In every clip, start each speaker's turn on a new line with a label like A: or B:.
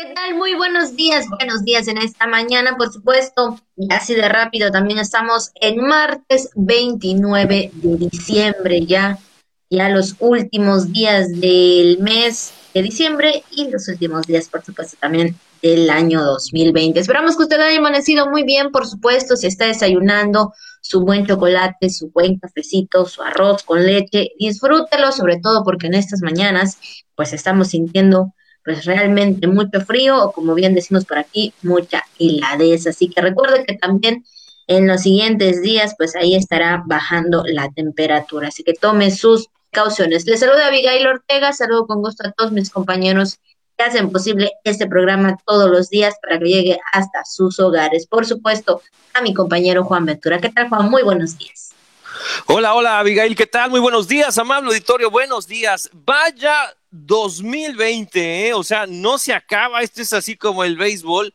A: ¿Qué tal? Muy buenos días, buenos días en esta mañana, por supuesto. Y así de rápido también estamos en martes 29 de diciembre, ya, ya los últimos días del mes de diciembre y los últimos días, por supuesto, también del año 2020. Esperamos que usted haya amanecido muy bien, por supuesto, si está desayunando su buen chocolate, su buen cafecito, su arroz con leche, disfrútelo, sobre todo porque en estas mañanas, pues estamos sintiendo pues realmente mucho frío o como bien decimos por aquí, mucha heladez. Así que recuerde que también en los siguientes días, pues ahí estará bajando la temperatura. Así que tome sus precauciones. Les saluda Abigail Ortega, saludo con gusto a todos mis compañeros que hacen posible este programa todos los días para que llegue hasta sus hogares. Por supuesto, a mi compañero Juan Ventura. ¿Qué tal, Juan? Muy buenos días.
B: Hola, hola, Abigail, ¿qué tal? Muy buenos días, amable auditorio, buenos días. Vaya 2020, ¿eh? o sea, no se acaba, esto es así como el béisbol,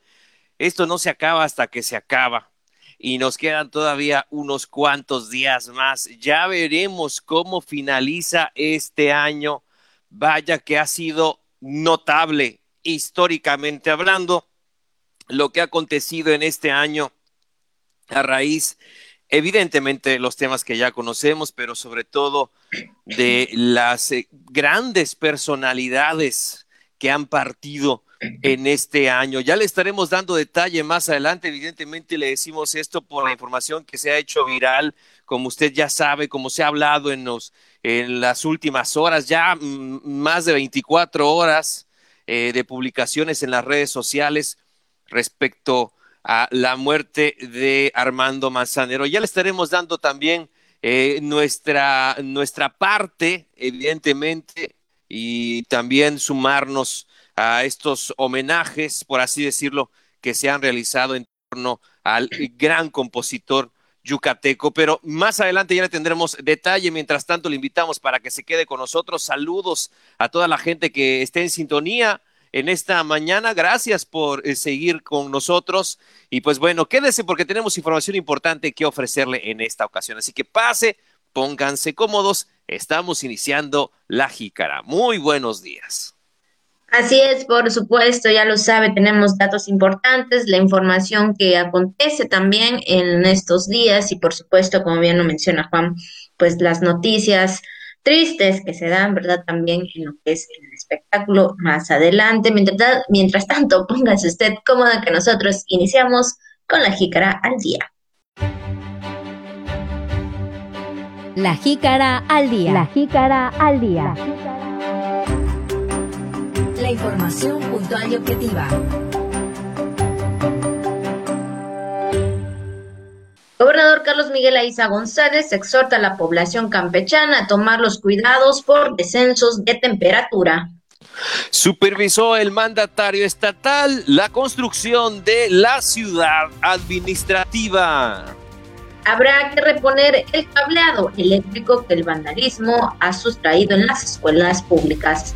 B: esto no se acaba hasta que se acaba. Y nos quedan todavía unos cuantos días más. Ya veremos cómo finaliza este año. Vaya que ha sido notable, históricamente hablando, lo que ha acontecido en este año a raíz evidentemente los temas que ya conocemos, pero sobre todo de las eh, grandes personalidades que han partido en este año. Ya le estaremos dando detalle más adelante. Evidentemente le decimos esto por la información que se ha hecho viral, como usted ya sabe, como se ha hablado en, los, en las últimas horas, ya más de 24 horas eh, de publicaciones en las redes sociales respecto a la muerte de Armando Manzanero. Ya le estaremos dando también eh, nuestra, nuestra parte, evidentemente, y también sumarnos a estos homenajes, por así decirlo, que se han realizado en torno al gran compositor yucateco, pero más adelante ya le tendremos detalle. Mientras tanto, le invitamos para que se quede con nosotros. Saludos a toda la gente que esté en sintonía en esta mañana. Gracias por eh, seguir con nosotros. Y pues bueno, quédese porque tenemos información importante que ofrecerle en esta ocasión. Así que pase, pónganse cómodos. Estamos iniciando la jícara. Muy buenos días.
A: Así es, por supuesto, ya lo sabe, tenemos datos importantes, la información que acontece también en estos días y por supuesto, como bien lo menciona Juan, pues las noticias tristes que se dan, ¿verdad? También en lo que es el espectáculo más adelante. Mientras, mientras tanto, póngase usted cómoda que nosotros iniciamos con la jícara al día.
C: La jícara al día.
D: La jícara al día.
C: La información puntual y objetiva.
A: Gobernador Carlos Miguel Aiza González exhorta a la población campechana a tomar los cuidados por descensos de temperatura.
B: Supervisó el mandatario estatal la construcción de la ciudad administrativa.
A: Habrá que reponer el cableado eléctrico que el vandalismo ha sustraído en las escuelas públicas.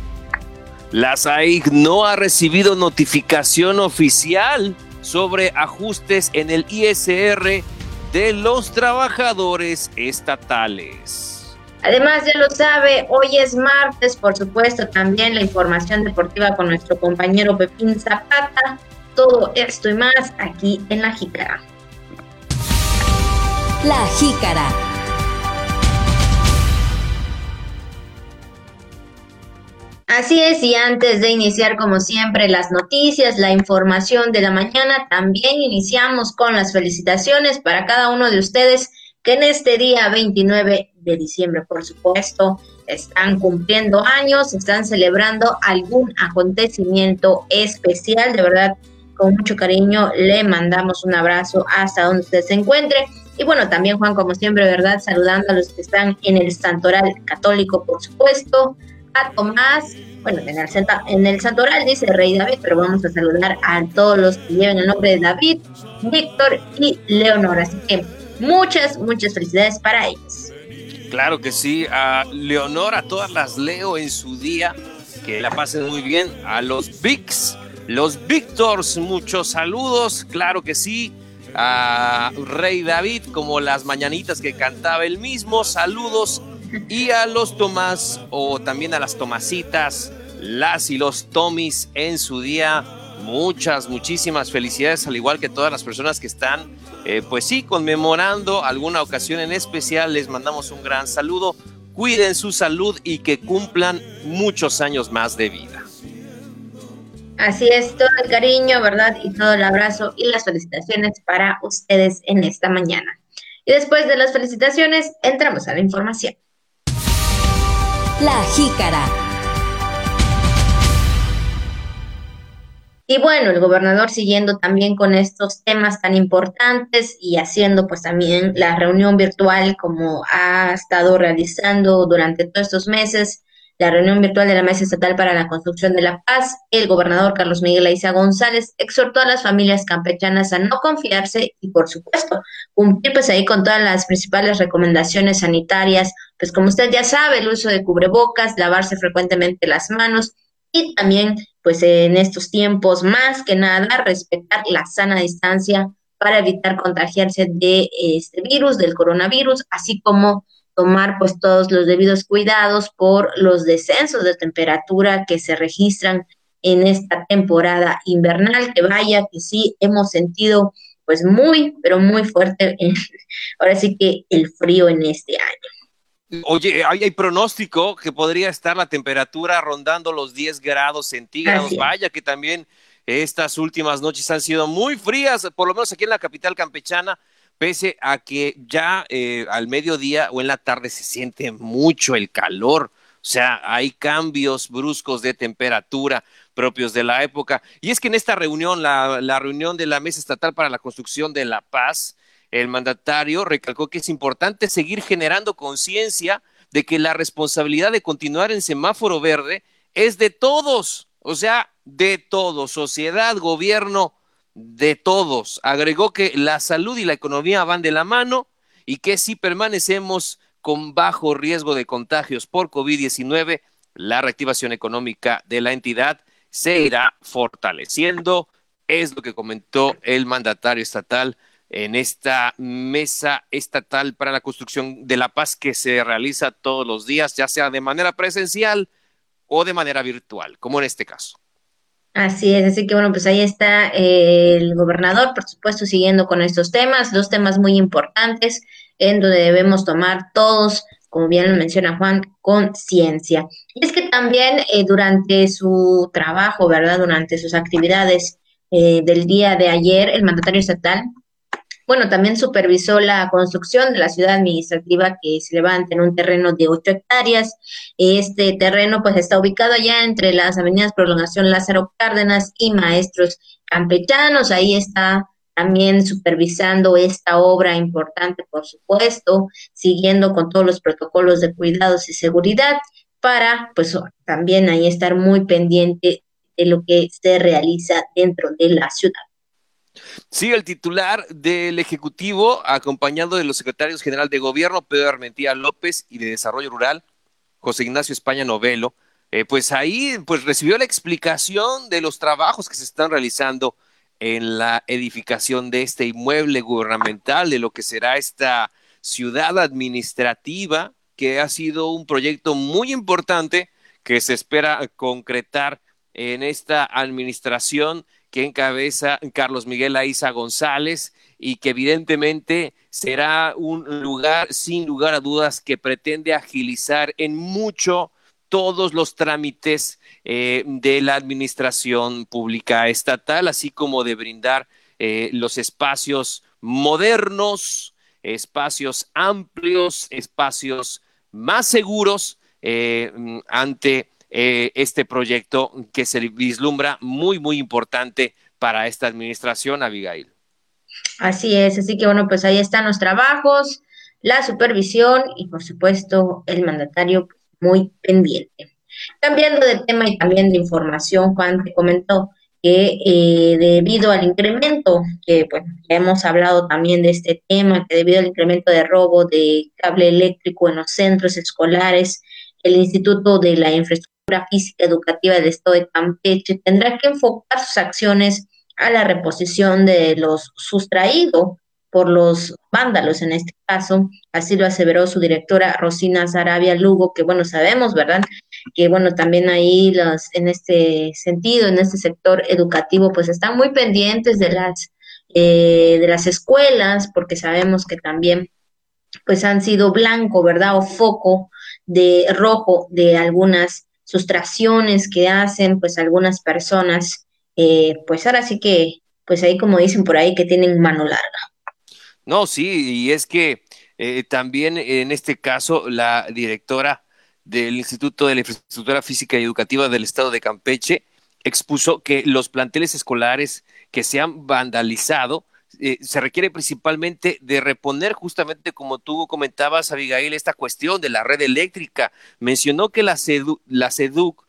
B: La SAIC no ha recibido notificación oficial sobre ajustes en el ISR de los trabajadores estatales.
A: Además, ya lo sabe, hoy es martes, por supuesto, también la información deportiva con nuestro compañero Pepín Zapata. Todo esto y más aquí en La Jícara.
C: La Jícara.
A: Así es, y antes de iniciar como siempre las noticias, la información de la mañana, también iniciamos con las felicitaciones para cada uno de ustedes que en este día 29 de diciembre, por supuesto, están cumpliendo años, están celebrando algún acontecimiento especial. De verdad, con mucho cariño le mandamos un abrazo hasta donde usted se encuentre. Y bueno, también Juan, como siempre, ¿verdad? Saludando a los que están en el Santoral Católico, por supuesto, a Tomás, bueno, en el, en el santoral dice Rey David, pero vamos a saludar a todos los que lleven el nombre de David, Víctor y Leonor. Así que muchas, muchas felicidades para ellos.
B: Claro que sí, a Leonor, a todas las leo en su día, que la pasen muy bien, a los Vicks, los Víctors, muchos saludos, claro que sí, a Rey David, como las mañanitas que cantaba él mismo, saludos y a los Tomás o también a las Tomasitas, las y los Tomis en su día. muchas, muchísimas felicidades, al igual que todas las personas que están, eh, pues sí, conmemorando alguna ocasión en especial. Les mandamos un gran saludo. Cuiden su salud y que cumplan muchos años más de vida.
A: Así es, todo el cariño, ¿verdad? Y todo el abrazo y las felicitaciones para ustedes en esta mañana. Y después de las felicitaciones, entramos a la información.
C: La jícara.
A: Y bueno, el gobernador siguiendo también con estos temas tan importantes y haciendo pues también la reunión virtual como ha estado realizando durante todos estos meses la reunión virtual de la Mesa Estatal para la Construcción de la Paz, el gobernador Carlos Miguel Aiza González exhortó a las familias campechanas a no confiarse y, por supuesto, cumplir pues ahí con todas las principales recomendaciones sanitarias, pues como usted ya sabe, el uso de cubrebocas, lavarse frecuentemente las manos y también, pues en estos tiempos, más que nada, respetar la sana distancia para evitar contagiarse de este virus, del coronavirus, así como tomar pues todos los debidos cuidados por los descensos de temperatura que se registran en esta temporada invernal, que vaya que sí hemos sentido pues muy, pero muy fuerte, ahora sí que el frío en este año.
B: Oye, hay, pronóstico que podría estar la temperatura rondando los 10 grados centígrados. Vaya que también estas últimas noches han sido muy frías, por lo menos aquí en la capital campechana pese a que ya eh, al mediodía o en la tarde se siente mucho el calor. O sea, hay cambios bruscos de temperatura propios de la época. Y es que en esta reunión, la, la, reunión de la Mesa Estatal para la Construcción de la Paz, el mandatario recalcó que es importante seguir generando conciencia de que la responsabilidad de continuar en semáforo verde es de todos, o sea, de todos, sociedad, gobierno, de todos. Agregó que la salud y la economía van de la mano y que si permanecemos con bajo riesgo de contagios por COVID-19, la reactivación económica de la entidad se irá fortaleciendo. Es lo que comentó el mandatario estatal en esta mesa estatal para la construcción de la paz que se realiza todos los días, ya sea de manera presencial o de manera virtual, como en este caso.
A: Así es, así que bueno, pues ahí está eh, el gobernador, por supuesto, siguiendo con estos temas, dos temas muy importantes en donde debemos tomar todos, como bien lo menciona Juan, conciencia. Y es que también eh, durante su trabajo, ¿verdad? Durante sus actividades eh, del día de ayer, el mandatario estatal bueno, también supervisó la construcción de la ciudad administrativa que se levanta en un terreno de ocho hectáreas. Este terreno pues está ubicado allá entre las avenidas Prolongación Lázaro Cárdenas y Maestros Campechanos. Ahí está también supervisando esta obra importante, por supuesto, siguiendo con todos los protocolos de cuidados y seguridad para, pues, también ahí estar muy pendiente de lo que se realiza dentro de la ciudad.
B: Sí, el titular del Ejecutivo, acompañado de los secretarios general de Gobierno, Pedro Armentía López, y de Desarrollo Rural, José Ignacio España Novelo, eh, pues ahí pues recibió la explicación de los trabajos que se están realizando en la edificación de este inmueble gubernamental, de lo que será esta ciudad administrativa, que ha sido un proyecto muy importante que se espera concretar en esta administración que encabeza Carlos Miguel Aiza González y que evidentemente será un lugar, sin lugar a dudas, que pretende agilizar en mucho todos los trámites eh, de la administración pública estatal, así como de brindar eh, los espacios modernos, espacios amplios, espacios más seguros eh, ante eh, este proyecto que se vislumbra muy, muy importante para esta administración, Abigail.
A: Así es, así que bueno, pues ahí están los trabajos, la supervisión y por supuesto el mandatario muy pendiente. Cambiando de tema y también de información, Juan te comentó que eh, debido al incremento, que bueno, ya hemos hablado también de este tema, que debido al incremento de robo de cable eléctrico en los centros escolares, el Instituto de la Infraestructura Física Educativa del Estado de Campeche tendrá que enfocar sus acciones a la reposición de los sustraído por los vándalos en este caso, así lo aseveró su directora Rosina Sarabia Lugo, que bueno, sabemos, ¿verdad?, que bueno, también ahí los, en este sentido, en este sector educativo, pues están muy pendientes de las, eh, de las escuelas, porque sabemos que también pues han sido blanco, ¿verdad? O foco de rojo de algunas sustracciones que hacen pues algunas personas, eh, pues ahora sí que, pues ahí como dicen por ahí, que tienen mano larga.
B: No, sí, y es que eh, también en este caso la directora del Instituto de la Infraestructura Física y Educativa del Estado de Campeche expuso que los planteles escolares que se han vandalizado eh, se requiere principalmente de reponer justamente como tú comentabas, Abigail, esta cuestión de la red eléctrica. Mencionó que la, la SEDUC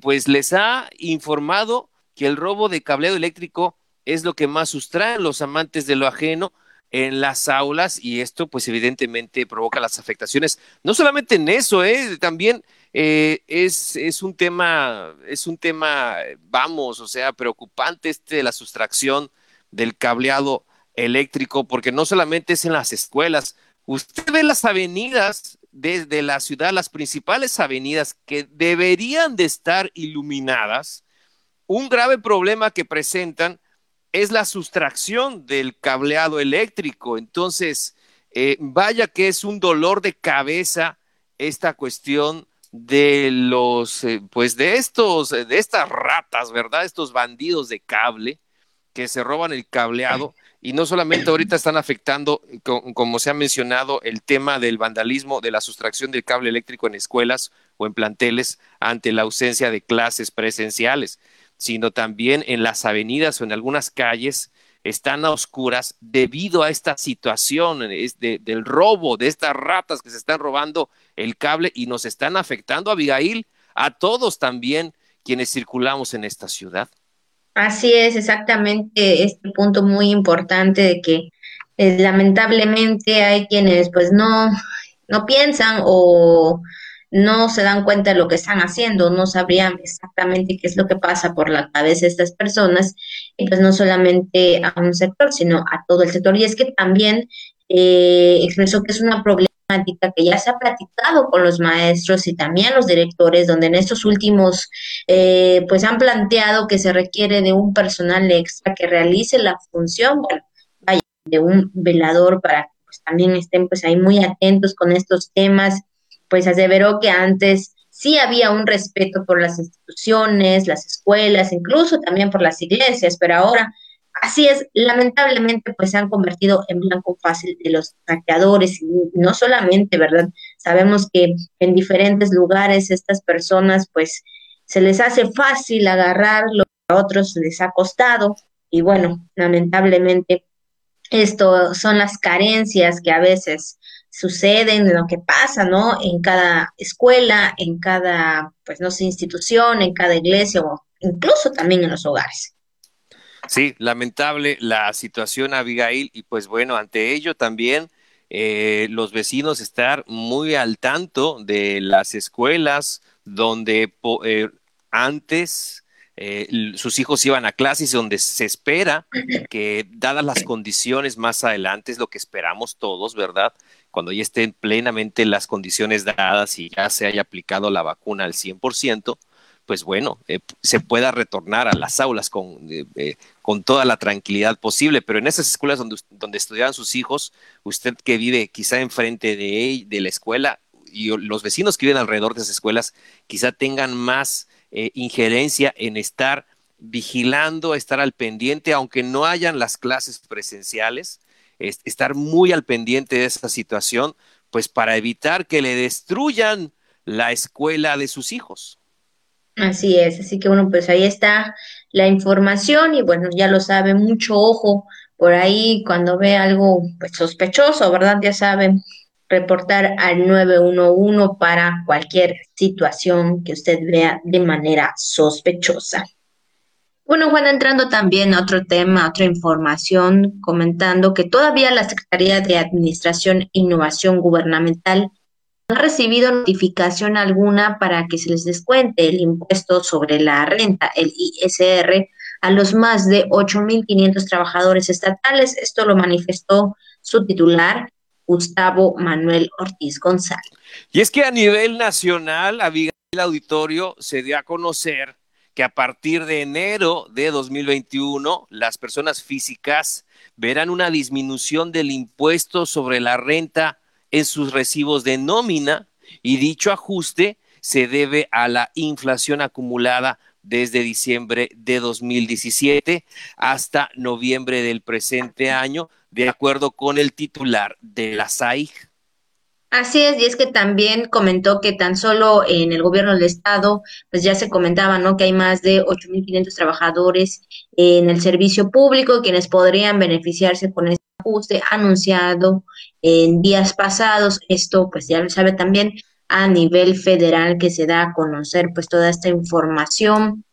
B: pues les ha informado que el robo de cableado eléctrico es lo que más sustraen los amantes de lo ajeno en las aulas y esto pues evidentemente provoca las afectaciones. No solamente en eso, ¿eh? también eh, es, es, un tema, es un tema, vamos, o sea, preocupante este de la sustracción del cableado eléctrico, porque no solamente es en las escuelas, usted ve las avenidas desde la ciudad, las principales avenidas que deberían de estar iluminadas, un grave problema que presentan es la sustracción del cableado eléctrico. Entonces, eh, vaya que es un dolor de cabeza esta cuestión de los, eh, pues de estos, de estas ratas, ¿verdad? Estos bandidos de cable que se roban el cableado y no solamente ahorita están afectando, como se ha mencionado, el tema del vandalismo, de la sustracción del cable eléctrico en escuelas o en planteles ante la ausencia de clases presenciales, sino también en las avenidas o en algunas calles están a oscuras debido a esta situación del robo, de estas ratas que se están robando el cable y nos están afectando, Abigail, a todos también quienes circulamos en esta ciudad.
A: Así es, exactamente este punto muy importante de que eh, lamentablemente hay quienes pues no, no piensan o no se dan cuenta de lo que están haciendo, no sabrían exactamente qué es lo que pasa por la cabeza de estas personas, y pues no solamente a un sector, sino a todo el sector. Y es que también eh, expresó que es una problemática que ya se ha platicado con los maestros y también los directores, donde en estos últimos, eh, pues han planteado que se requiere de un personal extra que realice la función, bueno, vaya, de un velador para que pues, también estén pues ahí muy atentos con estos temas, pues aseveró que antes sí había un respeto por las instituciones, las escuelas, incluso también por las iglesias, pero ahora Así es, lamentablemente pues se han convertido en blanco fácil de los saqueadores y no solamente, ¿verdad? Sabemos que en diferentes lugares estas personas pues se les hace fácil agarrar lo que a otros les ha costado y bueno, lamentablemente esto son las carencias que a veces suceden, lo que pasa, ¿no? En cada escuela, en cada, pues no sé, institución, en cada iglesia o incluso también en los hogares.
B: Sí, lamentable la situación, Abigail, y pues bueno, ante ello también eh, los vecinos estar muy al tanto de las escuelas donde eh, antes eh, sus hijos iban a clases donde se espera que, dadas las condiciones más adelante, es lo que esperamos todos, ¿verdad? Cuando ya estén plenamente las condiciones dadas y ya se haya aplicado la vacuna al 100%, pues bueno, eh, se pueda retornar a las aulas con, eh, eh, con toda la tranquilidad posible. Pero en esas escuelas donde, donde estudiaban sus hijos, usted que vive quizá enfrente de, de la escuela y los vecinos que viven alrededor de esas escuelas, quizá tengan más injerencia en estar vigilando, estar al pendiente, aunque no hayan las clases presenciales, estar muy al pendiente de esa situación, pues para evitar que le destruyan la escuela de sus hijos.
A: Así es, así que bueno, pues ahí está la información y bueno, ya lo sabe, mucho ojo por ahí cuando ve algo pues, sospechoso, ¿verdad? Ya saben, reportar al 911 para cualquier situación que usted vea de manera sospechosa. Bueno, Juan, entrando también a otro tema, otra información, comentando que todavía la Secretaría de Administración e Innovación Gubernamental no ha recibido notificación alguna para que se les descuente el impuesto sobre la renta, el ISR, a los más de 8.500 trabajadores estatales. Esto lo manifestó su titular, Gustavo Manuel Ortiz González.
B: Y es que a nivel nacional, el auditorio se dio a conocer que a partir de enero de 2021 las personas físicas verán una disminución del impuesto sobre la renta en sus recibos de nómina y dicho ajuste se debe a la inflación acumulada desde diciembre de 2017 hasta noviembre del presente año, de acuerdo con el titular de la SAIG.
A: Así es, y es que también comentó que tan solo en el gobierno del estado, pues ya se comentaba, ¿no? Que hay más de 8.500 trabajadores en el servicio público quienes podrían beneficiarse con este ajuste anunciado en días pasados. Esto, pues ya lo sabe también a nivel federal que se da a conocer, pues toda esta información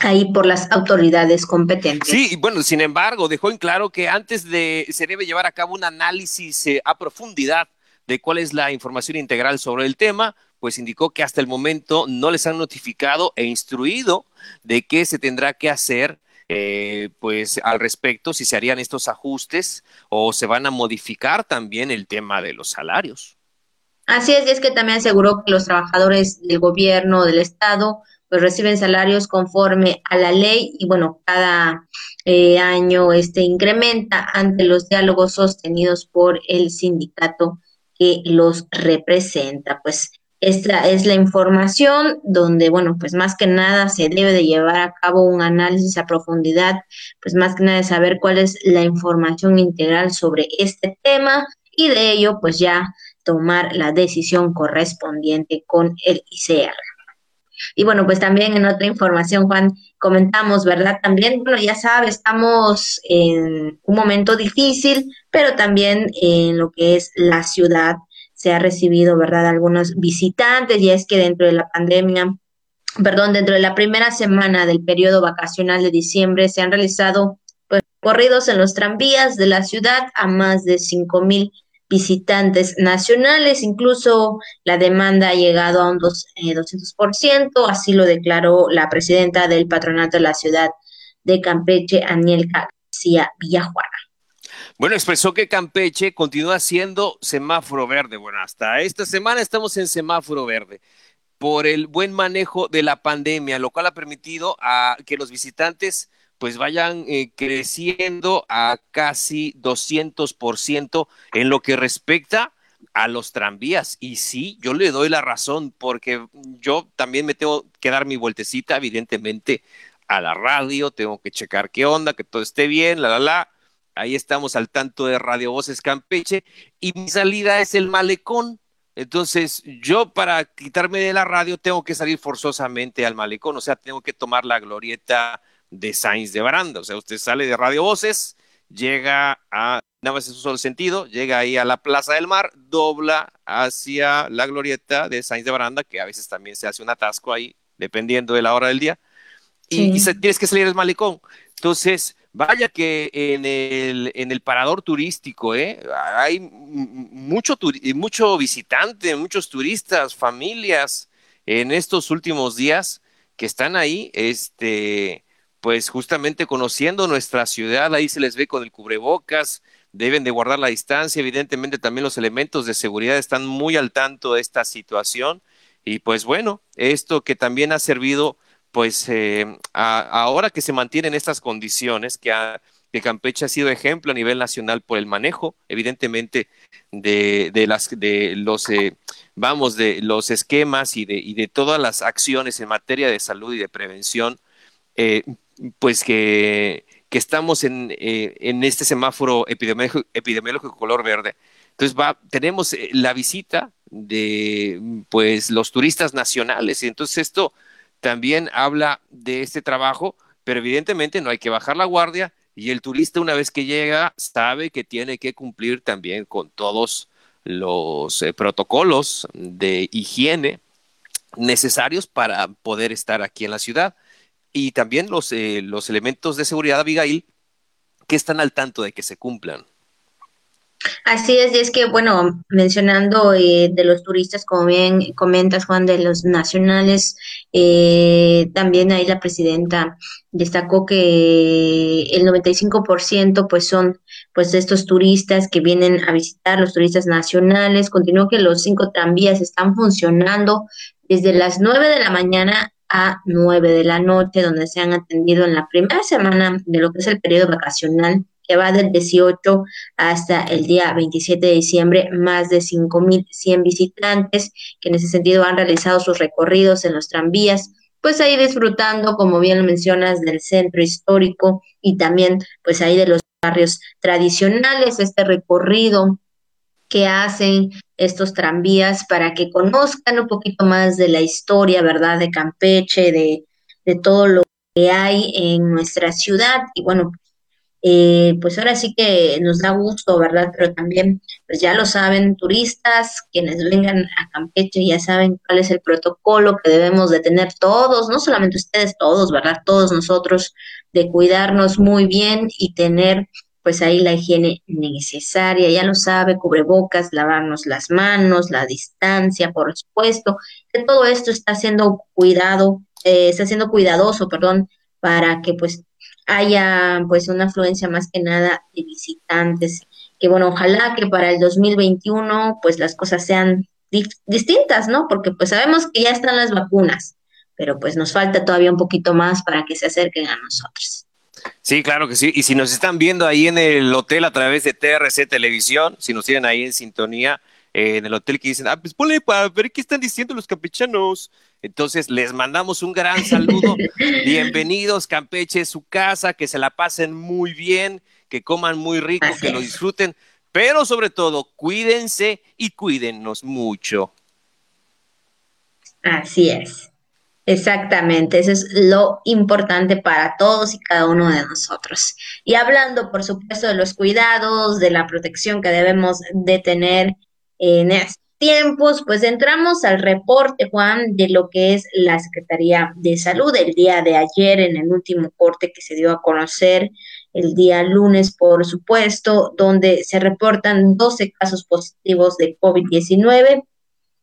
A: ahí por las autoridades competentes.
B: Sí, bueno, sin embargo, dejó en claro que antes de se debe llevar a cabo un análisis eh, a profundidad de cuál es la información integral sobre el tema, pues indicó que hasta el momento no les han notificado e instruido de qué se tendrá que hacer eh, pues al respecto, si se harían estos ajustes o se van a modificar también el tema de los salarios.
A: Así es, es que también aseguró que los trabajadores del gobierno, del Estado, pues reciben salarios conforme a la ley y bueno, cada eh, año este incrementa ante los diálogos sostenidos por el sindicato que los representa. Pues esta es la información donde, bueno, pues más que nada se debe de llevar a cabo un análisis a profundidad, pues más que nada de saber cuál es la información integral sobre este tema y de ello, pues ya tomar la decisión correspondiente con el ICR. Y bueno, pues también en otra información, Juan, comentamos, ¿verdad? También, bueno, ya sabe, estamos en un momento difícil, pero también en lo que es la ciudad se ha recibido, ¿verdad? Algunos visitantes y es que dentro de la pandemia, perdón, dentro de la primera semana del periodo vacacional de diciembre se han realizado pues, corridos en los tranvías de la ciudad a más de cinco mil visitantes nacionales. Incluso la demanda ha llegado a un dos, eh, 200%, así lo declaró la presidenta del patronato de la ciudad de Campeche, Anielka García Villajuana.
B: Bueno, expresó que Campeche continúa siendo semáforo verde. Bueno, hasta esta semana estamos en semáforo verde por el buen manejo de la pandemia, lo cual ha permitido a que los visitantes pues vayan eh, creciendo a casi 200% en lo que respecta a los tranvías. Y sí, yo le doy la razón porque yo también me tengo que dar mi vueltecita, evidentemente, a la radio, tengo que checar qué onda, que todo esté bien, la, la, la. Ahí estamos al tanto de Radio Voces Campeche y mi salida es el malecón. Entonces, yo para quitarme de la radio tengo que salir forzosamente al malecón, o sea, tengo que tomar la glorieta de Sainz de Baranda. O sea, usted sale de Radio Voces, llega a, nada más en su solo sentido, llega ahí a la Plaza del Mar, dobla hacia la glorieta de Sainz de Baranda, que a veces también se hace un atasco ahí, dependiendo de la hora del día, y, tienes que salir del malecón. Entonces, vaya que en el, en el parador turístico, ¿eh? hay mucho, mucho visitante, muchos turistas, familias en estos últimos días que están ahí, este, pues justamente conociendo nuestra ciudad, ahí se les ve con el cubrebocas, deben de guardar la distancia, evidentemente también los elementos de seguridad están muy al tanto de esta situación. Y pues bueno, esto que también ha servido pues eh, ahora que se mantienen estas condiciones, que, que, Campeche ha sido ejemplo a nivel nacional por el manejo, evidentemente, de, de las, de los, eh, vamos, de los esquemas y de, y de todas las acciones en materia de salud y de prevención, eh, pues que, estamos en, eh, en, este semáforo epidemiológico, epidemiológico color verde. Entonces va, tenemos eh, la visita de pues los turistas nacionales y entonces esto también habla de este trabajo, pero evidentemente no hay que bajar la guardia y el turista una vez que llega sabe que tiene que cumplir también con todos los eh, protocolos de higiene necesarios para poder estar aquí en la ciudad y también los, eh, los elementos de seguridad, Abigail, que están al tanto de que se cumplan.
A: Así es, y es que, bueno, mencionando eh, de los turistas, como bien comentas, Juan, de los nacionales, eh, también ahí la presidenta destacó que el 95% pues son pues estos turistas que vienen a visitar, los turistas nacionales, continuó que los cinco tranvías están funcionando desde las 9 de la mañana a 9 de la noche, donde se han atendido en la primera semana de lo que es el periodo vacacional, va del 18 hasta el día 27 de diciembre, más de 5.100 visitantes que en ese sentido han realizado sus recorridos en los tranvías, pues ahí disfrutando, como bien lo mencionas, del centro histórico y también pues ahí de los barrios tradicionales, este recorrido que hacen estos tranvías para que conozcan un poquito más de la historia, ¿verdad? De Campeche, de, de todo lo que hay en nuestra ciudad. Y bueno, eh, pues ahora sí que nos da gusto, ¿verdad? Pero también, pues ya lo saben, turistas, quienes vengan a Campeche ya saben cuál es el protocolo que debemos de tener todos, no solamente ustedes, todos, ¿verdad? Todos nosotros, de cuidarnos muy bien y tener pues ahí la higiene necesaria, ya lo sabe, cubrebocas, lavarnos las manos, la distancia, por supuesto, que todo esto está siendo cuidado, eh, está siendo cuidadoso, perdón, para que pues haya pues una afluencia más que nada de visitantes, que bueno, ojalá que para el 2021 pues las cosas sean distintas, ¿no? Porque pues sabemos que ya están las vacunas, pero pues nos falta todavía un poquito más para que se acerquen a nosotros.
B: Sí, claro que sí. Y si nos están viendo ahí en el hotel a través de TRC Televisión, si nos tienen ahí en sintonía, eh, en el hotel que dicen, ah, pues ponle para ver qué están diciendo los campechanos. Entonces, les mandamos un gran saludo. Bienvenidos, Campeche, su casa, que se la pasen muy bien, que coman muy rico, que lo disfruten, pero sobre todo, cuídense y cuídennos mucho.
A: Así es. Exactamente, eso es lo importante para todos y cada uno de nosotros. Y hablando, por supuesto, de los cuidados, de la protección que debemos de tener en estos tiempos, pues entramos al reporte, Juan, de lo que es la Secretaría de Salud el día de ayer, en el último corte que se dio a conocer el día lunes, por supuesto, donde se reportan 12 casos positivos de COVID-19.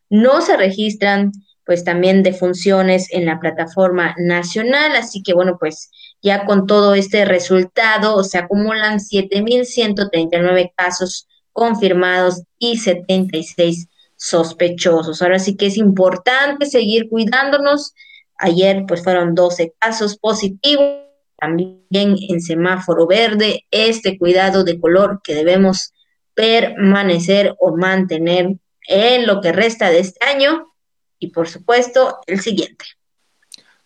A: No se registran pues también de funciones en la plataforma nacional. Así que bueno, pues ya con todo este resultado se acumulan 7.139 casos confirmados y 76 sospechosos. Ahora sí que es importante seguir cuidándonos. Ayer pues fueron 12 casos positivos, también en semáforo verde, este cuidado de color que debemos permanecer o mantener en lo que resta de este año y por supuesto el siguiente.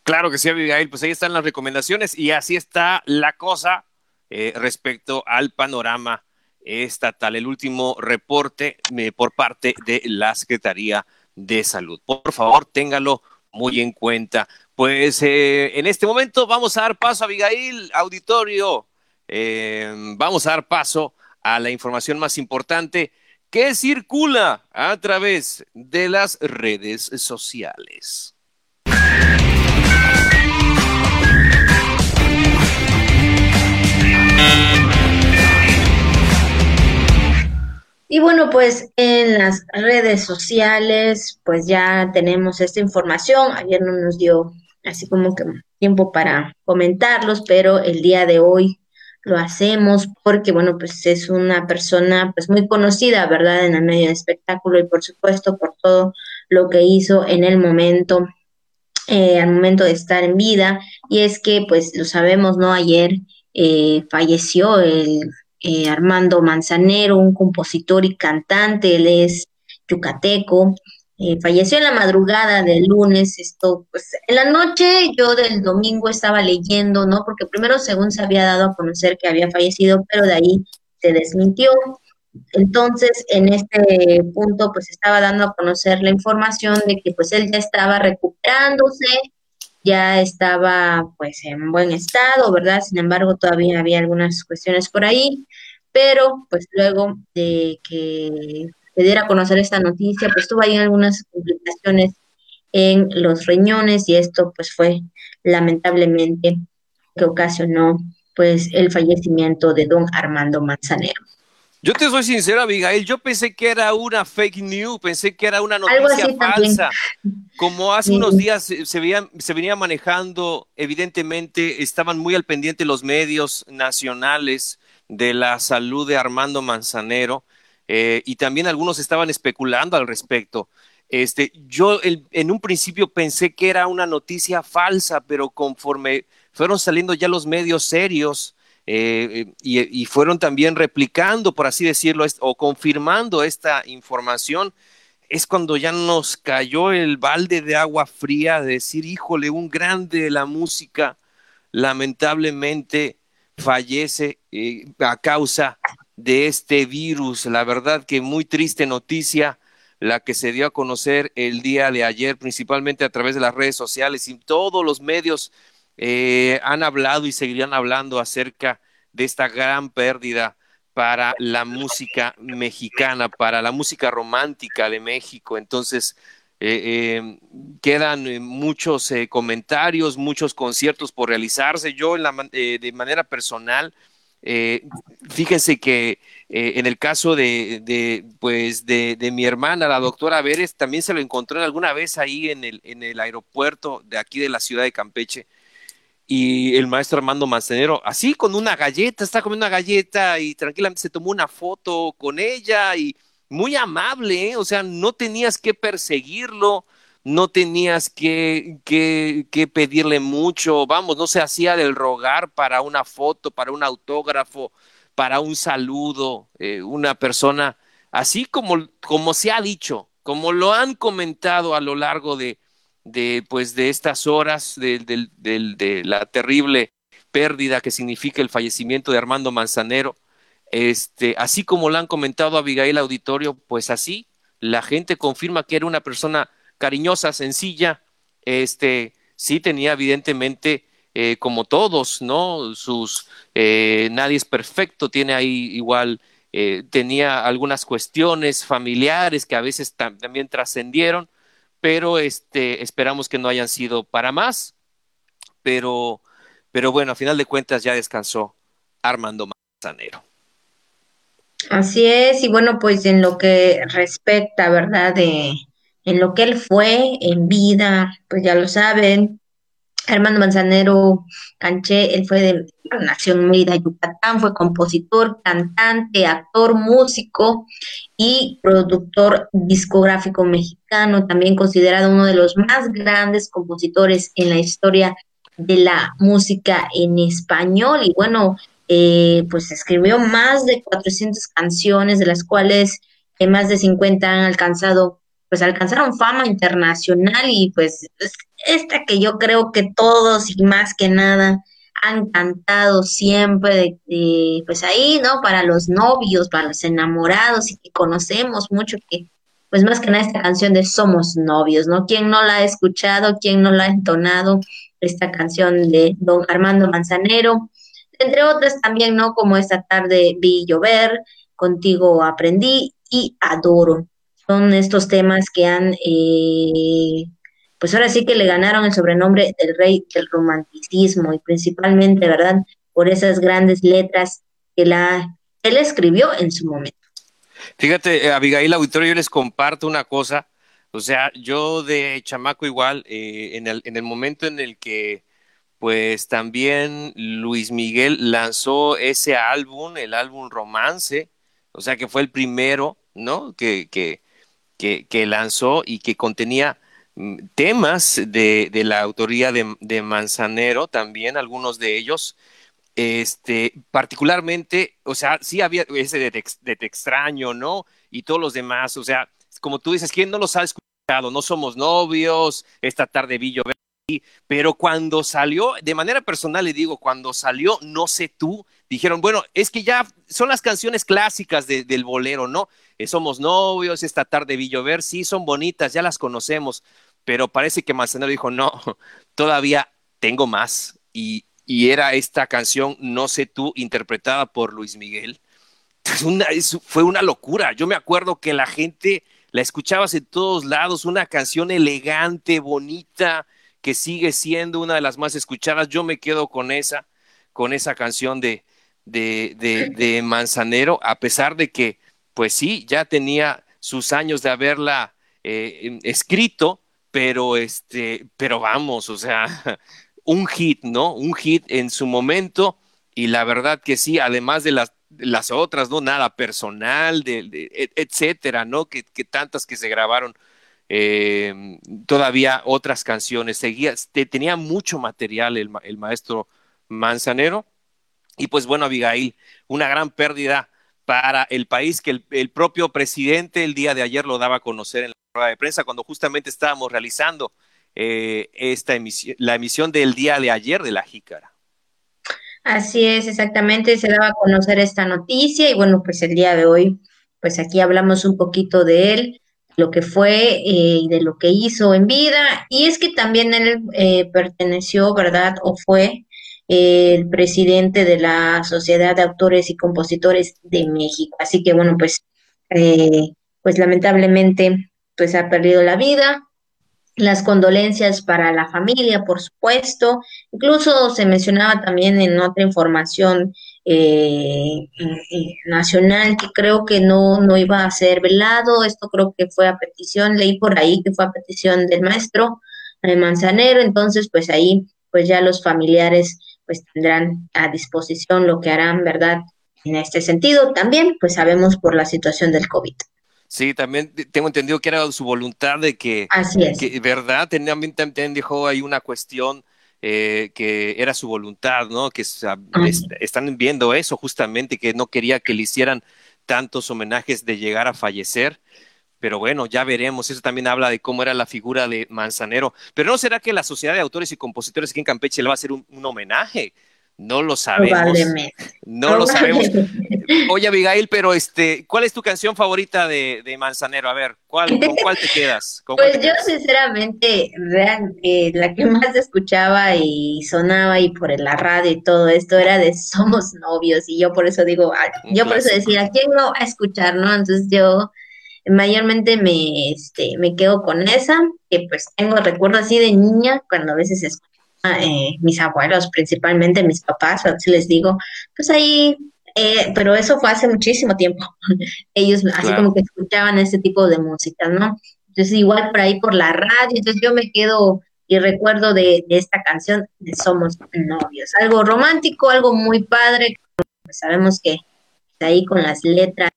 B: Claro que sí, Abigail, pues ahí están las recomendaciones y así está la cosa eh, respecto al panorama estatal, el último reporte eh, por parte de la Secretaría de Salud. Por favor, téngalo muy en cuenta. Pues eh, en este momento vamos a dar paso, Abigail, auditorio, vamos a dar paso a la información más importante que circula a través de las redes sociales.
A: Y bueno, pues en las redes sociales, pues ya tenemos esta información. Ayer no nos dio así como que tiempo para comentarlos, pero el día de hoy lo hacemos porque, bueno, pues es una persona pues muy conocida, ¿verdad?, en el medio de espectáculo y por supuesto por todo lo que hizo en el momento, eh, al momento de estar en vida. Y es que, pues lo sabemos, ¿no? Ayer eh, falleció el eh, Armando Manzanero, un compositor y cantante, él es yucateco, eh, falleció en la madrugada del lunes, esto, pues en la noche yo del domingo estaba leyendo, ¿no? Porque primero según se había dado a conocer que había fallecido, pero de ahí se desmintió. Entonces, en este punto, pues estaba dando a conocer la información de que pues él ya estaba recuperándose, ya estaba pues en buen estado, ¿verdad? Sin embargo, todavía había algunas cuestiones por ahí, pero pues luego de que se diera a conocer esta noticia, pues tuvo ahí algunas complicaciones en los riñones y esto pues fue lamentablemente que ocasionó pues el fallecimiento de don Armando Manzanero.
B: Yo te soy sincero, Abigail, yo pensé que era una fake news, pensé que era una noticia falsa. Como hace unos días se, se venía manejando, evidentemente estaban muy al pendiente los medios nacionales de la salud de Armando Manzanero eh, y también algunos estaban especulando al respecto. Este, yo en un principio pensé que era una noticia falsa, pero conforme fueron saliendo ya los medios serios eh, y, fueron también replicando, por así decirlo, o confirmando esta información, es cuando ya nos cayó el balde de agua fría de decir, híjole, un grande de la música lamentablemente fallece eh, a causa de este virus. La verdad que muy triste noticia la que se dio a conocer el día de ayer, principalmente a través de las redes sociales y todos los medios eh, han hablado y seguirán hablando acerca de esta gran pérdida para la música mexicana, para la música romántica de México. Entonces, eh, eh, quedan muchos comentarios, muchos conciertos por realizarse. Yo, de manera personal, fíjense que en el caso de, pues de, mi hermana, la doctora Vélez, también se lo encontró alguna vez ahí en el, en el aeropuerto de aquí de la ciudad de Campeche y el maestro Armando Manzanero, así con una galleta, está comiendo una galleta y tranquilamente se tomó una foto con ella y muy amable, ¿eh? o sea, no tenías que perseguirlo, no tenías que, que, pedirle mucho, vamos, no se hacía del rogar para una foto, para un autógrafo, para un saludo, eh, una persona, así como, como se ha dicho, como lo han comentado a lo largo de, de, pues, de estas horas, de, de, la terrible pérdida que significa el fallecimiento de Armando Manzanero. Este, así como lo han comentado Abigail Auditorio, pues así, la gente confirma que era una persona cariñosa, sencilla, este, sí tenía evidentemente, eh, como todos, ¿no? Sus, eh, nadie es perfecto, tiene ahí igual, eh, tenía algunas cuestiones familiares que a veces también trascendieron, pero este, esperamos que no hayan sido para más, pero, pero bueno, a final de cuentas ya descansó Armando Manzanero.
A: Así es, y bueno, pues en lo que respecta, ¿verdad? De, en lo que él fue en vida, pues ya lo saben, Armando Manzanero Canché, él fue de, nació en Mérida, Yucatán, fue compositor, cantante, actor, músico y productor discográfico mexicano, también considerado uno de los más grandes compositores en la historia de la música en español. Y bueno, eh, pues escribió más de 400 canciones, de las cuales eh, más de 50 han alcanzado pues alcanzaron fama internacional y pues esta que yo creo que todos y más que nada han cantado siempre de, pues ahí, ¿no? Para los novios, para los enamorados y que conocemos mucho que pues más que nada esta canción de Somos novios, ¿no? ¿Quién no la ha escuchado? ¿Quién no la ha entonado? Esta canción de don Armando Manzanero, entre otras también, ¿no? Como esta tarde vi llover, contigo aprendí y adoro son estos temas que han, eh, pues ahora sí que le ganaron el sobrenombre del rey del romanticismo y principalmente, ¿verdad? Por esas grandes letras que la, él escribió en su momento.
B: Fíjate, eh, Abigail Auditorio, yo les comparto una cosa. O sea, yo de chamaco igual, eh, en, el, en el momento en el que pues también Luis Miguel lanzó ese álbum, el álbum Romance, o sea que fue el primero, ¿no? Que, que, que, lanzó y que contenía mm, temas de, la autoría de, Manzanero, también algunos de ellos, este, particularmente, o sea, sí había ese de te, extraño, ¿no? Y todos los demás, o sea, como tú dices, ¿quién no los ha escuchado? No somos novios, esta tarde vi llover, pero cuando salió, de manera personal le digo, cuando salió No sé tú, dijeron, bueno, es que ya son las canciones clásicas del bolero, ¿no? Eh, somos novios, esta tarde vi llover, sí, son bonitas, ya las conocemos, pero parece que Manzanero dijo, no, todavía tengo más. Y, era esta canción, No sé tú, interpretada por Luis Miguel. fue una locura. Yo me acuerdo que la gente la escuchabas en todos lados, una canción elegante, bonita, que sigue siendo una de las más escuchadas. Yo me quedo con esa, con esa canción de, de, de Manzanero, a pesar de que pues sí, ya tenía sus años de haberla eh, escrito, pero este, pero vamos, o sea, un hit, ¿no? Un hit en su momento y la verdad que sí, además de las, las otras, ¿no? Nada personal, etcétera, ¿no? Que, que, tantas que se grabaron eh, todavía otras canciones, seguía, tenía mucho material el, el maestro Manzanero. Y pues bueno, Abigail, una gran pérdida para el país que el, propio presidente el día de ayer lo daba a conocer en la rueda de prensa cuando justamente estábamos realizando eh, esta emisión, la emisión del día de ayer de la Jícara.
A: Así es, exactamente, se daba a conocer esta noticia y bueno, pues el día de hoy, pues aquí hablamos un poquito de él, lo que fue eh, y de lo que hizo en vida y es que también él eh, perteneció, ¿verdad? O fue el presidente de la Sociedad de Autores y Compositores de México. Así que bueno, pues, eh, pues lamentablemente, pues ha perdido la vida. Las condolencias para la familia, por supuesto. Incluso se mencionaba también en otra información eh, nacional que creo que no, no iba a ser velado. Esto creo que fue a petición, leí por ahí que fue a petición del maestro de Manzanero. Entonces, pues ahí, pues ya los familiares pues tendrán a disposición lo que harán, ¿verdad? En este sentido, también, pues sabemos por la situación del COVID.
B: Sí, también tengo entendido que era su voluntad de que,
A: Así es.
B: ¿verdad? También, también dijo ahí una cuestión eh, que era su voluntad, ¿no? Que están viendo eso justamente, que no quería que le hicieran tantos homenajes de llegar a fallecer pero bueno, ya veremos. Eso también habla de cómo era la figura de Manzanero. Pero ¿no será que la Sociedad de Autores y Compositores aquí en Campeche le va a hacer un, homenaje? No lo sabemos. No lo sabemos. Oye, Abigail, pero este, ¿cuál es tu canción favorita de, Manzanero? A ver, ¿cuál, ¿con cuál te quedas?
A: pues yo, sinceramente, eh, la que más escuchaba y sonaba y por la radio y todo esto era de Somos Novios. Y yo por eso digo, yo por eso decía, ¿quién no va a escuchar, no? Entonces yo mayormente me, este, me quedo con esa, que pues tengo recuerdo así de niña, cuando a veces escuchaba eh, mis abuelos, principalmente mis papás, así les digo, pues ahí, eh, pero eso fue hace muchísimo tiempo, ellos así como que escuchaban ese tipo de música, ¿no? Entonces igual por ahí por la radio, entonces yo me quedo y recuerdo de, de esta canción de Somos Novios, algo romántico, algo muy padre, pues sabemos que ahí con las letras,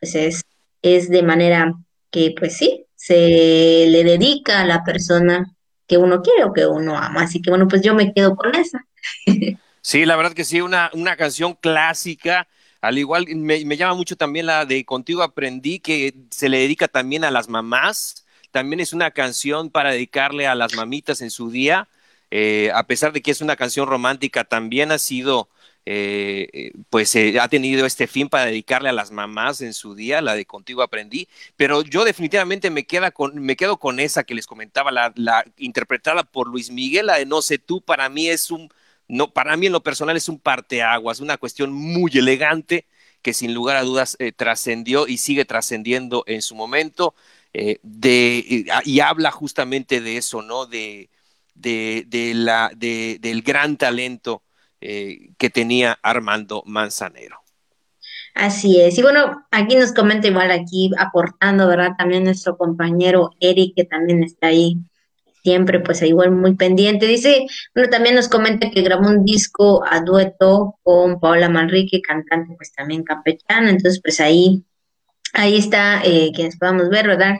A: pues es es de manera que, pues sí, se le dedica a la persona que uno quiere o que uno ama. Así que bueno, pues yo me quedo con esa.
B: Sí, la verdad que sí, una, una canción clásica. Al igual, me, llama mucho también la de Contigo Aprendí, que se le dedica también a las mamás. También es una canción para dedicarle a las mamitas en su día. Eh, a pesar de que es una canción romántica, también ha sido eh, eh, pues eh, ha tenido este fin para dedicarle a las mamás en su día, la de Contigo Aprendí, pero yo definitivamente me, queda me quedo con esa que les comentaba, la, interpretada por Luis Miguel, la de No sé tú, para mí es un, no, para mí en lo personal es un parteaguas, una cuestión muy elegante que sin lugar a dudas trascendió y sigue trascendiendo en su momento, de, y habla justamente de eso, ¿no? De, de, de la, de, del gran talento eh, que tenía Armando Manzanero.
A: Así es. Y bueno, aquí nos comenta igual aquí aportando, ¿verdad? También nuestro compañero Eric, que también está ahí siempre, pues igual muy pendiente. Dice, bueno, también nos comenta que grabó un disco a dueto con Paola Manrique, cantante pues también campechana. Entonces, pues ahí, ahí está, eh, quienes podamos ver, ¿verdad?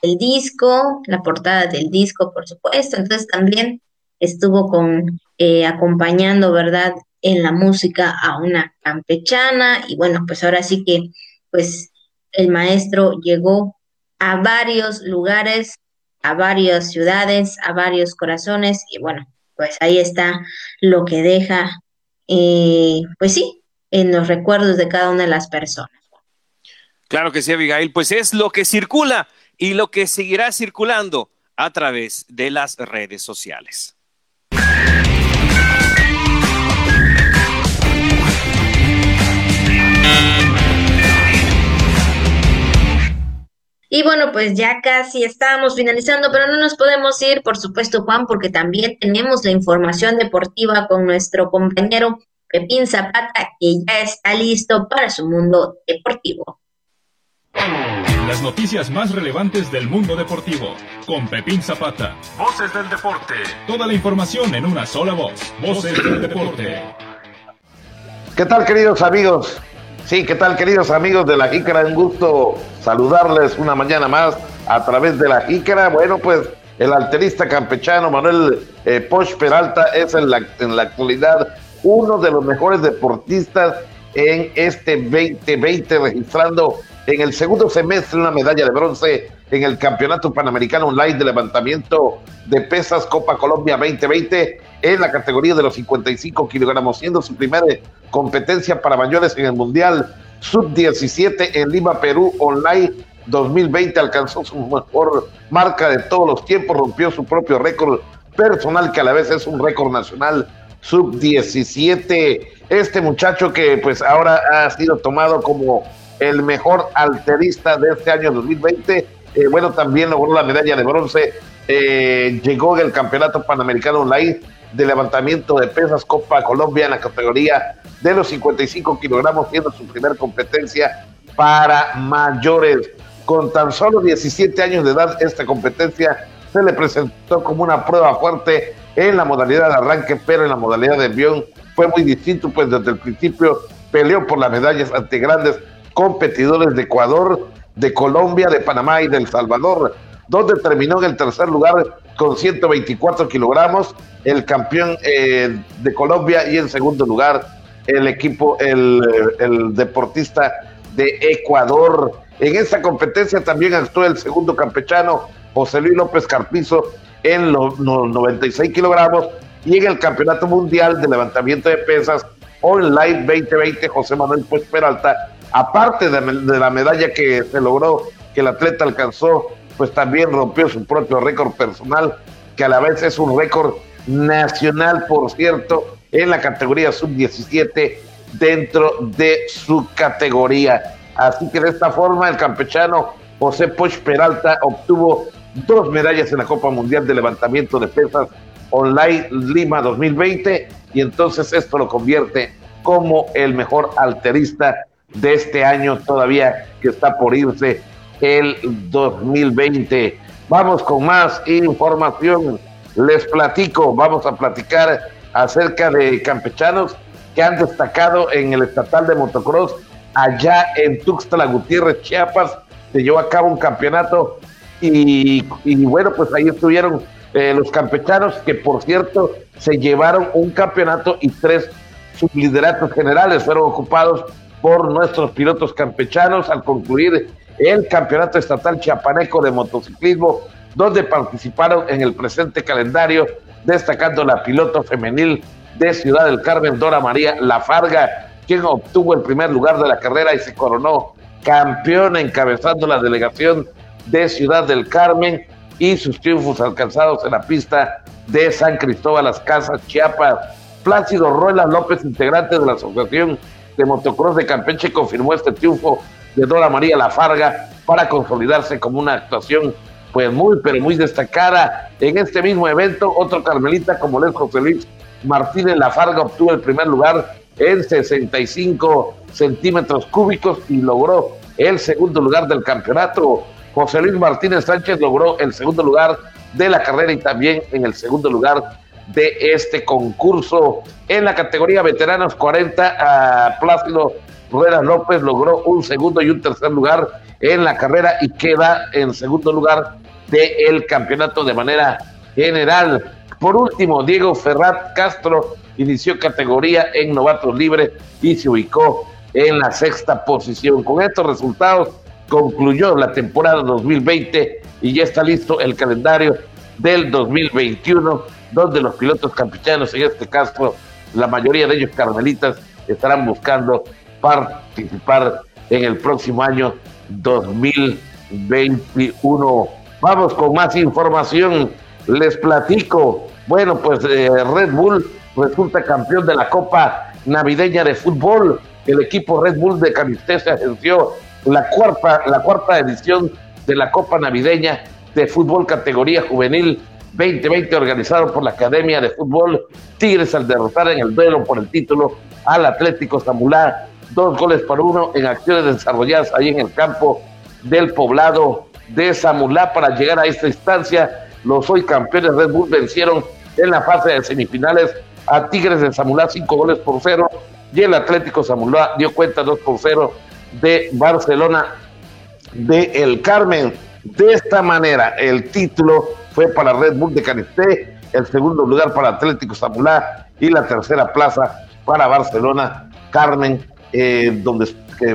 A: El disco, la portada del disco, por supuesto. Entonces también estuvo con eh, acompañando, ¿verdad?, en la música a una campechana y bueno, pues ahora sí que, pues el maestro llegó a varios lugares, a varias ciudades, a varios corazones y bueno, pues ahí está lo que deja, eh, pues sí, en los recuerdos de cada una de las personas.
B: Claro que sí, Abigail, pues es lo que circula y lo que seguirá circulando a través de las redes sociales.
A: Y bueno, pues ya casi estamos finalizando, pero no nos podemos ir, por supuesto, Juan, porque también tenemos la información deportiva con nuestro compañero Pepín Zapata, que ya está listo para su mundo deportivo.
D: Las noticias más relevantes del mundo deportivo, con Pepín Zapata. Voces del deporte. Toda la información en una sola voz. Voces del deporte.
E: ¿Qué tal, queridos amigos? Sí, ¿qué tal queridos amigos de la Jícara? Un gusto saludarles una mañana más a través de la jícara. Bueno, pues el alterista campechano Manuel eh, Poch Peralta es en la, en la actualidad uno de los mejores deportistas en este 2020, registrando en el segundo semestre una medalla de bronce en el Campeonato Panamericano Online de Levantamiento de Pesas Copa Colombia 2020 en la categoría de los 55 kilogramos, siendo su primera competencia para mayores en el Mundial Sub-17 en Lima, Perú, online 2020. Alcanzó su mejor marca de todos los tiempos, rompió su propio récord personal, que a la vez es un récord nacional Sub-17. Este muchacho que pues ahora ha sido tomado como el mejor alterista de este año 2020, eh, bueno, también logró la medalla de bronce, eh, llegó en el Campeonato Panamericano Online de levantamiento de pesas Copa Colombia en la categoría de los 55 kilogramos, siendo su primera competencia para mayores. Con tan solo 17 años de edad, esta competencia se le presentó como una prueba fuerte en la modalidad de arranque, pero en la modalidad de envión fue muy distinto, pues desde el principio peleó por las medallas ante grandes competidores de Ecuador, de Colombia, de Panamá y de El Salvador, donde terminó en el tercer lugar con 124 kilogramos, el campeón eh, de Colombia y en segundo lugar el equipo, el, el deportista de Ecuador. En esta competencia también actuó el segundo campechano, José Luis López Carpizo, en los, 96 kilogramos y en el Campeonato Mundial de Levantamiento de Pesas Online 2020, José Manuel Pues Peralta, aparte de la medalla que se logró, que el atleta alcanzó, pues también rompió su propio récord personal, que a la vez es un récord nacional, por cierto, en la categoría sub-17 dentro de su categoría. Así que de esta forma el campechano José Poch Peralta obtuvo dos medallas en la Copa Mundial de Levantamiento de Pesas Online Lima 2020 y entonces esto lo convierte como el mejor alterista de este año todavía que está por irse el 2020. Vamos con más información. Les platico, vamos a platicar acerca de campechanos que han destacado en el estatal de motocross allá en Tuxtla Gutiérrez, Chiapas. Se llevó a cabo un campeonato y, bueno, pues ahí estuvieron eh, los campechanos que por cierto se llevaron un campeonato y tres sublideratos generales fueron ocupados por nuestros pilotos campechanos al concluir el campeonato estatal chiapaneco de motociclismo, donde participaron en el presente calendario, destacando la piloto femenil de Ciudad del Carmen, Dora María Lafarga, quien obtuvo el primer lugar de la carrera y se coronó campeona encabezando la delegación de Ciudad del Carmen y sus triunfos alcanzados en la pista de San Cristóbal Las Casas, Chiapas. Plácido Ruelas López, integrante de la Asociación de Motocross de Campeche, confirmó este triunfo de Dora María Lafarga para consolidarse como una actuación pues muy, pero muy destacada. En este mismo evento, otro carmelita como es José Luis Martínez Lafarga obtuvo el primer lugar en 65 centímetros cúbicos y logró el segundo lugar del campeonato. José Luis Martínez Sánchez logró el segundo lugar de la carrera y también en el segundo lugar de este concurso. En la categoría veteranos 40, a Plácido Ruedas López logró un segundo y un tercer lugar en la carrera y queda en segundo lugar del campeonato de manera general. Por último, Diego Ferrat Castro inició categoría en novatos libres y se ubicó en la sexta posición. Con estos resultados, concluyó la temporada 2020 y ya está listo el calendario del 2021, donde los pilotos campechanos, en este caso, la mayoría de ellos carmelitas, estarán buscando participar en el próximo año 2021. Vamos con más información. Les platico. Bueno, pues eh, Red Bull resulta campeón de la Copa Navideña de Fútbol. El equipo Red Bull de Canistese venció la cuarta, la cuarta edición de la Copa Navideña de Fútbol Categoría Juvenil 2020 organizado por la Academia de Fútbol Tigres al derrotar en el duelo por el título al Atlético Zamulá, dos goles por uno en acciones desarrolladas ahí en el campo del poblado de Zamulá para llegar a esta instancia. Los hoy campeones Red Bull vencieron en la fase de semifinales a Tigres de Zamulá cinco goles por cero y el Atlético Zamulá dio cuenta dos por cero de Barcelona de El Carmen. De esta manera, el título fue para Red Bull de Canisté, el segundo lugar para Atlético Zamulá y la tercera plaza para Barcelona, Carmen, eh, donde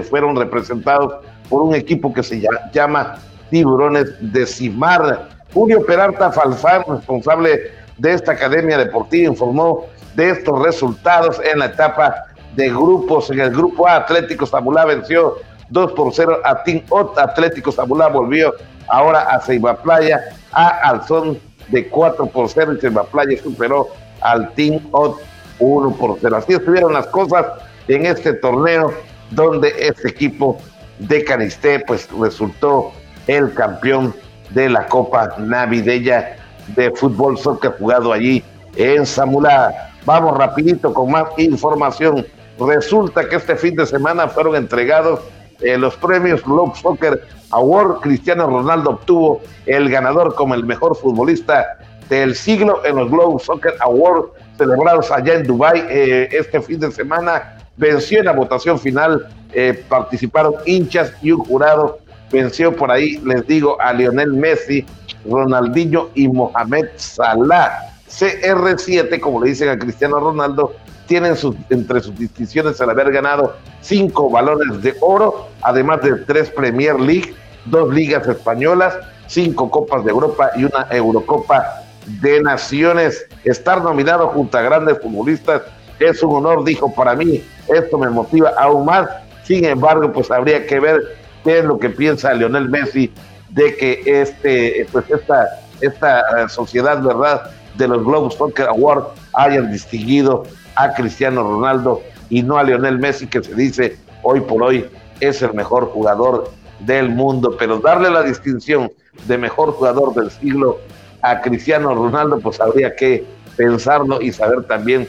E: fueron representados por un equipo que se llama Tiburones de Cimar. Julio Peralta Falfán, responsable de esta academia deportiva, informó de estos resultados en la etapa de grupos. En el grupo A, Atlético Zamulá venció 2 por 0 a Team Ot. Atlético Zamulá volvió ahora a Ceiba Playa a Alzón de 4 por 0 y Ceiba Playa superó al Team Ot 1 por 0. Así estuvieron las cosas en este torneo donde este equipo de Canisté pues resultó el campeón de la Copa Navideña de Fútbol Soccer jugado allí en Zamulá. Vamos rapidito con más información. Resulta que este fin de semana fueron entregados eh, los premios Globe Soccer Award. Cristiano Ronaldo obtuvo el ganador como el mejor futbolista del siglo en los Globe Soccer Award celebrados allá en Dubai eh, este fin de semana. Venció en la votación final, eh, participaron hinchas y un jurado. Venció por ahí, les digo, a Lionel Messi, Ronaldinho y Mohamed Salah. CR7, como le dicen a Cristiano Ronaldo, tienen sus, entre sus distinciones el haber ganado cinco balones de oro, además de tres Premier League, dos ligas españolas, cinco Copas de Europa y una Eurocopa de Naciones. Estar nominado junto a grandes futbolistas es un honor, dijo para mí. Esto me motiva aún más. Sin embargo, pues habría que ver qué es lo que piensa Lionel Messi de que este, pues esta, esta sociedad, ¿verdad?, de los Globos Soccer Award hayan distinguido a Cristiano Ronaldo y no a Lionel Messi, que se dice hoy por hoy es el mejor jugador del mundo. Pero darle la distinción de mejor jugador del siglo a Cristiano Ronaldo, pues habría que pensarlo y saber también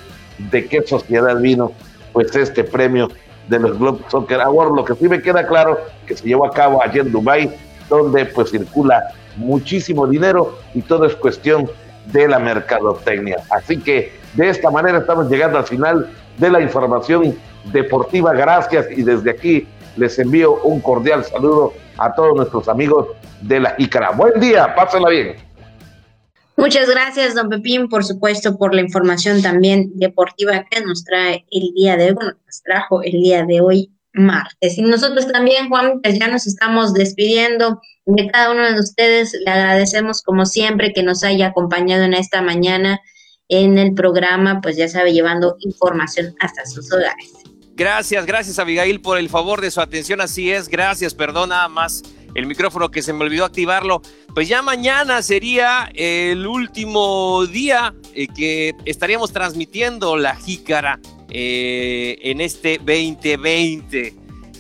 E: de qué sociedad vino pues este premio de los Globe Soccer Awards. Lo que sí me queda claro que se llevó a cabo allí en Dubai, donde pues circula muchísimo dinero y todo es cuestión de la mercadotecnia. Así que de esta manera estamos llegando al final de la información deportiva. Gracias y desde aquí les envío un cordial saludo a todos nuestros amigos de la ICARA. Buen día, pásenla bien.
A: Muchas gracias, don Pepín, por supuesto, por la información también deportiva que nos trae el día de hoy, bueno, nos trajo el día de hoy, martes. Y nosotros también, Juan, pues ya nos estamos despidiendo de cada uno de ustedes. Le agradecemos, como siempre, que nos haya acompañado en esta mañana en el programa, pues ya sabe, llevando información hasta sus hogares.
B: Gracias, gracias Abigail por el favor de su atención. Así es, gracias, perdón nada más el micrófono que se me olvidó activarlo. Pues ya mañana sería el último día eh, que estaríamos transmitiendo la jícara eh, en este 2020,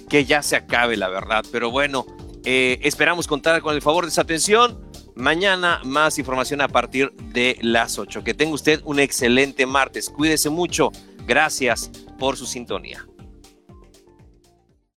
B: que ya se acabe, la verdad. Pero bueno, eh, esperamos contar con el favor de su atención. Mañana más información a partir de las 8. Que tenga usted un excelente martes. Cuídese mucho. Gracias por su sintonía.